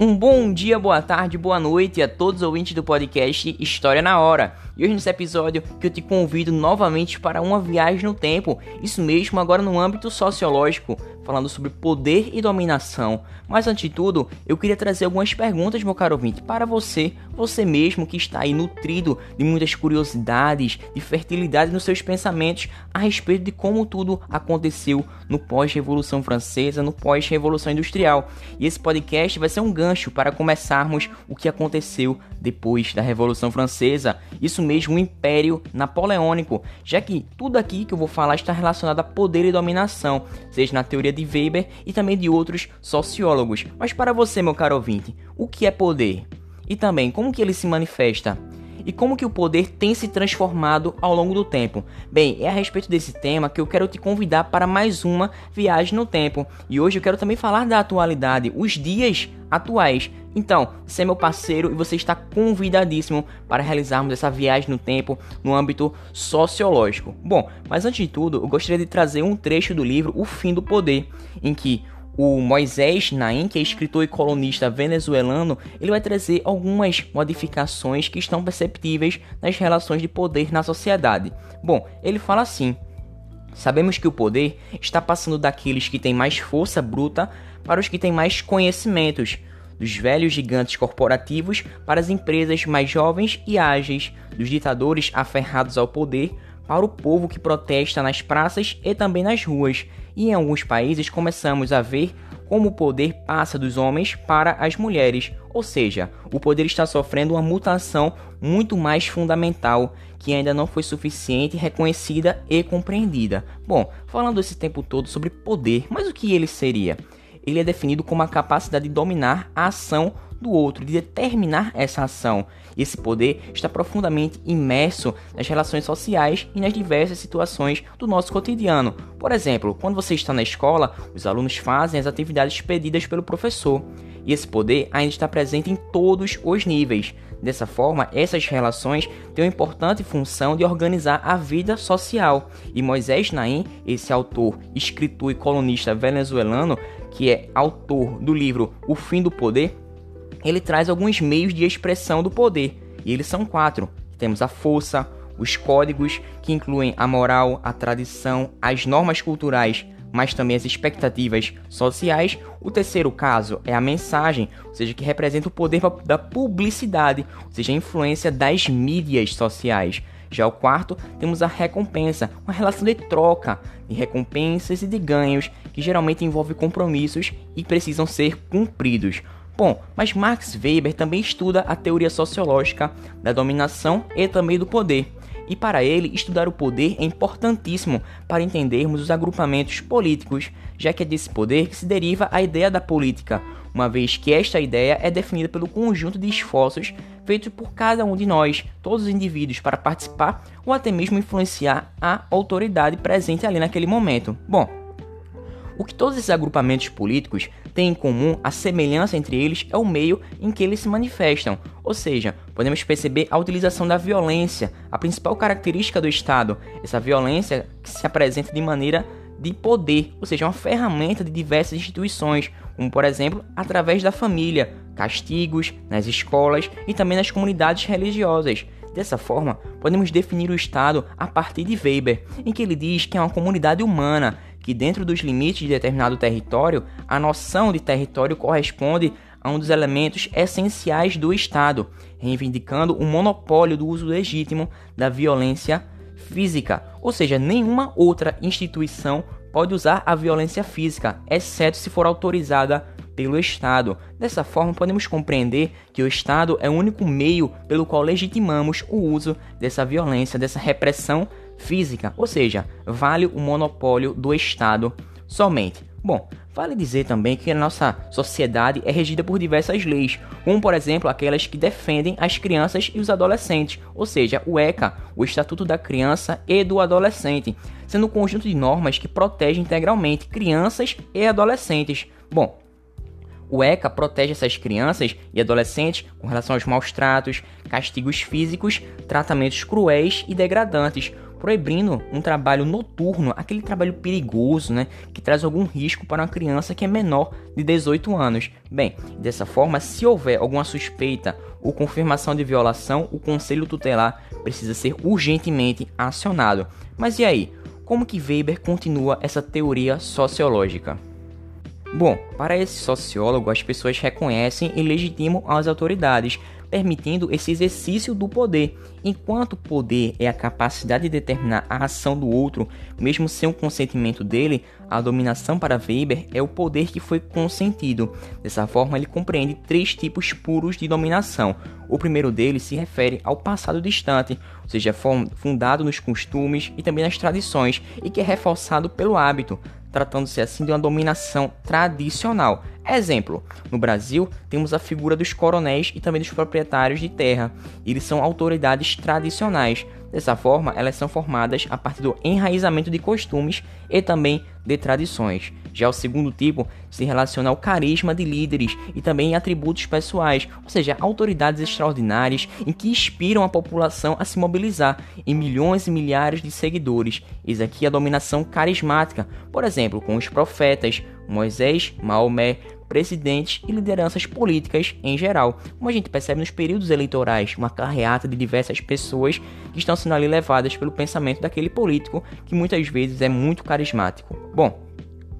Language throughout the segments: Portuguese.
Um bom dia, boa tarde, boa noite a todos os ouvintes do podcast História na Hora. E hoje nesse episódio que eu te convido novamente para uma viagem no tempo, isso mesmo agora no âmbito sociológico, falando sobre poder e dominação. Mas antes de tudo, eu queria trazer algumas perguntas, meu caro ouvinte, para você, você mesmo que está aí nutrido de muitas curiosidades, de fertilidade nos seus pensamentos a respeito de como tudo aconteceu no pós-revolução francesa, no pós-revolução industrial. E esse podcast vai ser um gancho para começarmos o que aconteceu depois da Revolução Francesa, isso mesmo, o Império Napoleônico, já que tudo aqui que eu vou falar está relacionado a poder e dominação, seja na teoria de Weber e também de outros sociólogos. Mas para você, meu caro ouvinte, o que é poder? E também como que ele se manifesta? e como que o poder tem se transformado ao longo do tempo. Bem, é a respeito desse tema que eu quero te convidar para mais uma viagem no tempo. E hoje eu quero também falar da atualidade, os dias atuais. Então, você é meu parceiro e você está convidadíssimo para realizarmos essa viagem no tempo no âmbito sociológico. Bom, mas antes de tudo, eu gostaria de trazer um trecho do livro O Fim do Poder, em que o Moisés Naim, que é escritor e colunista venezuelano, ele vai trazer algumas modificações que estão perceptíveis nas relações de poder na sociedade. Bom, ele fala assim: Sabemos que o poder está passando daqueles que têm mais força bruta para os que têm mais conhecimentos, dos velhos gigantes corporativos para as empresas mais jovens e ágeis, dos ditadores aferrados ao poder para o povo que protesta nas praças e também nas ruas, e em alguns países começamos a ver como o poder passa dos homens para as mulheres, ou seja, o poder está sofrendo uma mutação muito mais fundamental que ainda não foi suficiente reconhecida e compreendida. Bom, falando esse tempo todo sobre poder, mas o que ele seria? Ele é definido como a capacidade de dominar a ação do outro, de determinar essa ação. Esse poder está profundamente imerso nas relações sociais e nas diversas situações do nosso cotidiano. Por exemplo, quando você está na escola, os alunos fazem as atividades pedidas pelo professor. E esse poder ainda está presente em todos os níveis. Dessa forma, essas relações têm uma importante função de organizar a vida social. E Moisés Naim, esse autor, escritor e colunista venezuelano, que é autor do livro O Fim do Poder, ele traz alguns meios de expressão do poder, e eles são quatro. Temos a força, os códigos, que incluem a moral, a tradição, as normas culturais, mas também as expectativas sociais. O terceiro caso é a mensagem, ou seja, que representa o poder da publicidade, ou seja, a influência das mídias sociais. Já o quarto, temos a recompensa, uma relação de troca de recompensas e de ganhos que geralmente envolve compromissos e precisam ser cumpridos. Bom, mas Max Weber também estuda a teoria sociológica da dominação e também do poder. E para ele, estudar o poder é importantíssimo para entendermos os agrupamentos políticos, já que é desse poder que se deriva a ideia da política, uma vez que esta ideia é definida pelo conjunto de esforços feitos por cada um de nós, todos os indivíduos, para participar ou até mesmo influenciar a autoridade presente ali naquele momento. Bom, o que todos esses agrupamentos políticos têm em comum, a semelhança entre eles, é o meio em que eles se manifestam. Ou seja, podemos perceber a utilização da violência, a principal característica do Estado. Essa violência que se apresenta de maneira de poder, ou seja, uma ferramenta de diversas instituições, como por exemplo, através da família, castigos nas escolas e também nas comunidades religiosas. Dessa forma, podemos definir o Estado a partir de Weber, em que ele diz que é uma comunidade humana que, dentro dos limites de determinado território, a noção de território corresponde a um dos elementos essenciais do Estado, reivindicando o monopólio do uso legítimo da violência física, ou seja, nenhuma outra instituição pode usar a violência física, exceto se for autorizada pelo Estado. Dessa forma, podemos compreender que o Estado é o único meio pelo qual legitimamos o uso dessa violência, dessa repressão física, ou seja, vale o monopólio do Estado somente. Bom, vale dizer também que a nossa sociedade é regida por diversas leis, como por exemplo aquelas que defendem as crianças e os adolescentes, ou seja, o ECA, o Estatuto da Criança e do Adolescente, sendo um conjunto de normas que protege integralmente crianças e adolescentes. Bom, o ECA protege essas crianças e adolescentes com relação aos maus tratos, castigos físicos, tratamentos cruéis e degradantes, proibindo um trabalho noturno, aquele trabalho perigoso, né, que traz algum risco para uma criança que é menor de 18 anos. Bem, dessa forma, se houver alguma suspeita ou confirmação de violação, o conselho tutelar precisa ser urgentemente acionado. Mas e aí? Como que Weber continua essa teoria sociológica? Bom, para esse sociólogo, as pessoas reconhecem e legitimam as autoridades, permitindo esse exercício do poder. Enquanto poder é a capacidade de determinar a ação do outro, mesmo sem o consentimento dele, a dominação para Weber é o poder que foi consentido. Dessa forma, ele compreende três tipos puros de dominação. O primeiro deles se refere ao passado distante, ou seja, fundado nos costumes e também nas tradições, e que é reforçado pelo hábito tratando-se assim de uma dominação tradicional. Exemplo: no Brasil, temos a figura dos coronéis e também dos proprietários de terra. Eles são autoridades tradicionais. Dessa forma, elas são formadas a partir do enraizamento de costumes e também de tradições. Já o segundo tipo se relaciona ao carisma de líderes e também atributos pessoais, ou seja, autoridades extraordinárias em que inspiram a população a se mobilizar em milhões e milhares de seguidores. Eis aqui a dominação carismática, por exemplo, com os profetas Moisés, Maomé, presidentes e lideranças políticas em geral, como a gente percebe nos períodos eleitorais, uma carreata de diversas pessoas que estão sendo ali levadas pelo pensamento daquele político que muitas vezes é muito carismático. Bom,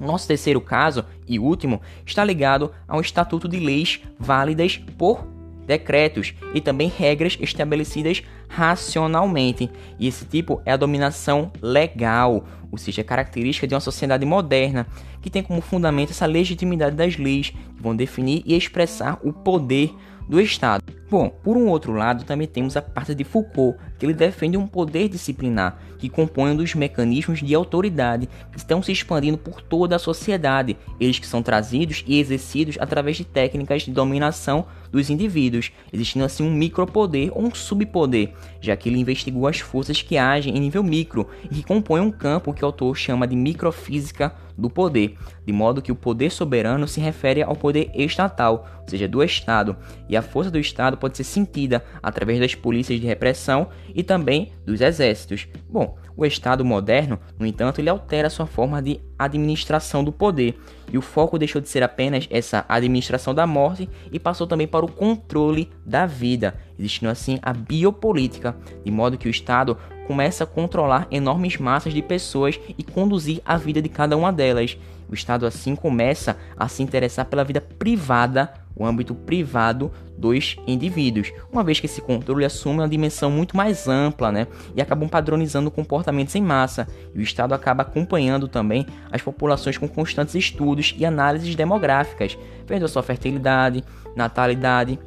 nosso terceiro caso e último está ligado a um estatuto de leis válidas por decretos e também regras estabelecidas racionalmente. E esse tipo é a dominação legal, ou seja, a característica de uma sociedade moderna que tem como fundamento essa legitimidade das leis que vão definir e expressar o poder do Estado. Bom, por um outro lado, também temos a parte de Foucault, que ele defende um poder disciplinar que compõe um dos mecanismos de autoridade que estão se expandindo por toda a sociedade, eles que são trazidos e exercidos através de técnicas de dominação dos indivíduos, existindo assim um micropoder ou um subpoder, já que ele investigou as forças que agem em nível micro e que compõem um campo que o autor chama de microfísica do poder, de modo que o poder soberano se refere ao poder estatal, ou seja, do Estado, e a força do Estado pode ser sentida através das polícias de repressão e também dos exércitos. Bom, o Estado moderno, no entanto, ele altera sua forma de administração do poder, e o foco deixou de ser apenas essa administração da morte e passou também para o controle da vida, existindo assim a biopolítica, de modo que o Estado começa a controlar enormes massas de pessoas e conduzir a vida de cada uma delas. O Estado assim começa a se interessar pela vida privada, o âmbito privado dos indivíduos, uma vez que esse controle assume uma dimensão muito mais ampla, né, e acabam padronizando comportamentos em massa. E o Estado acaba acompanhando também as populações com constantes estudos e análises demográficas, vendo a sua fertilidade, natalidade,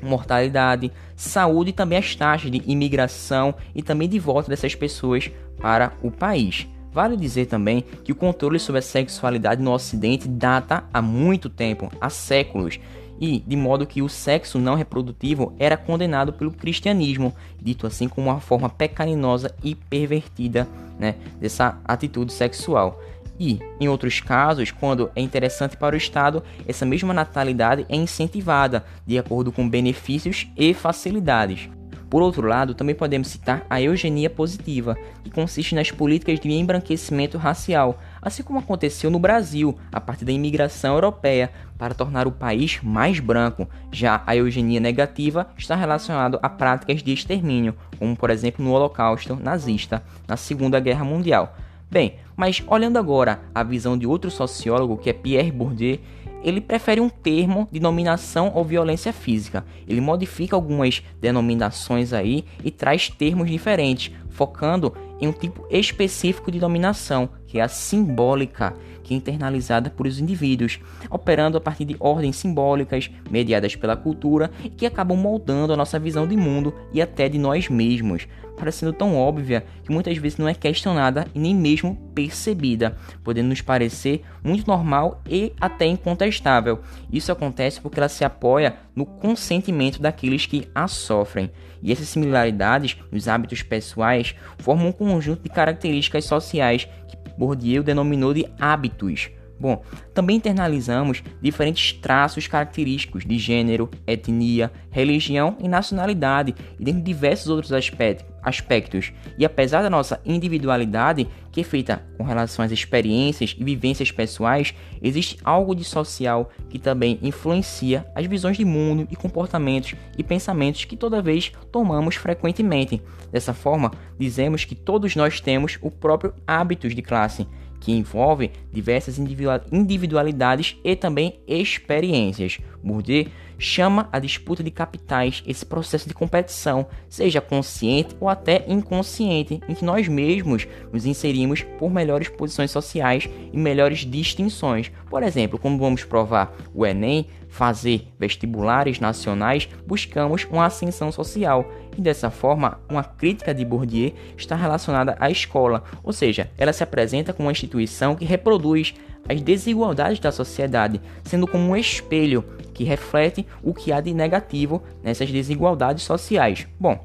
mortalidade, saúde e também as taxas de imigração e também de volta dessas pessoas para o país. Vale dizer também que o controle sobre a sexualidade no Ocidente data há muito tempo, há séculos, e de modo que o sexo não reprodutivo era condenado pelo cristianismo, dito assim como uma forma pecaminosa e pervertida né, dessa atitude sexual. E, em outros casos, quando é interessante para o Estado, essa mesma natalidade é incentivada de acordo com benefícios e facilidades. Por outro lado, também podemos citar a eugenia positiva, que consiste nas políticas de embranquecimento racial, assim como aconteceu no Brasil, a partir da imigração europeia, para tornar o país mais branco. Já a eugenia negativa está relacionada a práticas de extermínio, como por exemplo no Holocausto nazista, na Segunda Guerra Mundial. Bem, mas olhando agora a visão de outro sociólogo que é Pierre Bourdieu, ele prefere um termo de dominação ou violência física. Ele modifica algumas denominações aí e traz termos diferentes, focando em um tipo específico de dominação, que é a simbólica, que é internalizada por os indivíduos, operando a partir de ordens simbólicas mediadas pela cultura e que acabam moldando a nossa visão de mundo e até de nós mesmos, parecendo tão óbvia que muitas vezes não é questionada e nem mesmo percebida, podendo nos parecer muito normal e até incontestável. Isso acontece porque ela se apoia no consentimento daqueles que a sofrem. E essas similaridades nos hábitos pessoais formam um conjunto de características sociais que Bourdieu denominou de hábitos. Bom, também internalizamos diferentes traços característicos de gênero, etnia, religião e nacionalidade, e dentre diversos outros aspectos. E apesar da nossa individualidade, que é feita com relação às experiências e vivências pessoais, existe algo de social que também influencia as visões de mundo e comportamentos e pensamentos que toda vez tomamos frequentemente. Dessa forma, dizemos que todos nós temos o próprio hábitos de classe que envolve diversas individualidades e também experiências. Bourdieu chama a disputa de capitais esse processo de competição, seja consciente ou até inconsciente, em que nós mesmos nos inserimos por melhores posições sociais e melhores distinções. Por exemplo, quando vamos provar o Enem, fazer vestibulares nacionais, buscamos uma ascensão social. E dessa forma, uma crítica de Bourdieu está relacionada à escola, ou seja, ela se apresenta como uma instituição que reproduz as desigualdades da sociedade, sendo como um espelho que reflete o que há de negativo nessas desigualdades sociais. Bom,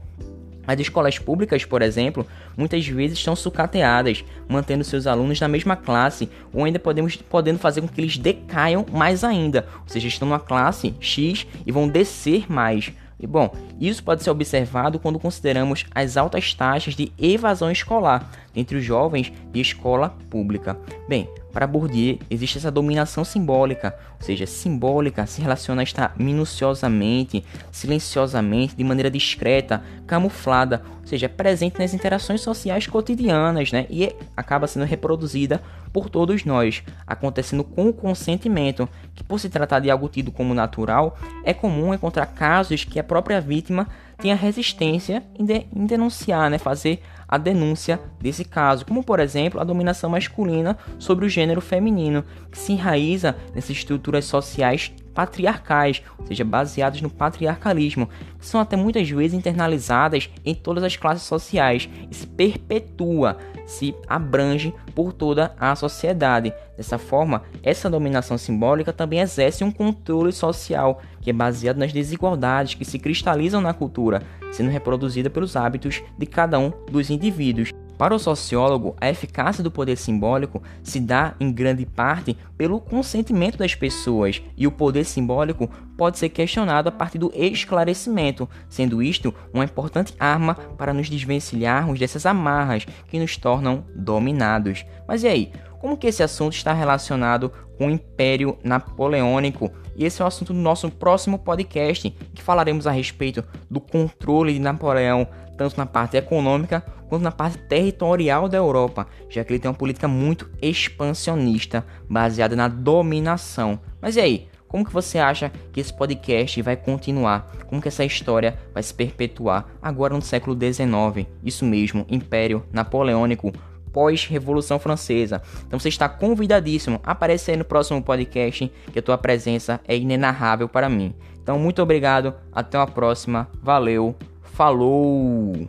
as escolas públicas, por exemplo, muitas vezes estão sucateadas, mantendo seus alunos na mesma classe, ou ainda podemos, podendo fazer com que eles decaiam mais ainda, ou seja, estão numa classe X e vão descer mais. E bom, isso pode ser observado quando consideramos as altas taxas de evasão escolar entre os jovens de escola pública. Bem, para Bourdieu, existe essa dominação simbólica, ou seja, simbólica se relaciona a estar minuciosamente, silenciosamente, de maneira discreta, camuflada, ou seja, presente nas interações sociais cotidianas, né? E acaba sendo reproduzida por todos nós, acontecendo com o consentimento, que por se tratar de algo tido como natural, é comum encontrar casos que a própria vítima tenha resistência em, de, em denunciar, né? Fazer a denúncia desse caso, como por exemplo a dominação masculina sobre o gênero feminino, que se enraiza nessas estruturas sociais patriarcais, ou seja, baseadas no patriarcalismo, que são até muitas vezes internalizadas em todas as classes sociais e se perpetua, se abrange por toda a sociedade. Dessa forma, essa dominação simbólica também exerce um controle social que é baseado nas desigualdades que se cristalizam na cultura, sendo reproduzida pelos hábitos de cada um dos indivíduos. Para o sociólogo, a eficácia do poder simbólico se dá em grande parte pelo consentimento das pessoas, e o poder simbólico pode ser questionado a partir do esclarecimento, sendo isto uma importante arma para nos desvencilharmos dessas amarras que nos tornam dominados. Mas e aí? Como que esse assunto está relacionado com o Império Napoleônico? E esse é o assunto do nosso próximo podcast, que falaremos a respeito do controle de Napoleão, tanto na parte econômica quanto na parte territorial da Europa, já que ele tem uma política muito expansionista, baseada na dominação. Mas e aí? Como que você acha que esse podcast vai continuar? Como que essa história vai se perpetuar agora no século XIX? Isso mesmo, Império Napoleônico pós-Revolução Francesa. Então você está convidadíssimo a aparecer no próximo podcast, que a tua presença é inenarrável para mim. Então muito obrigado, até uma próxima, valeu, falou!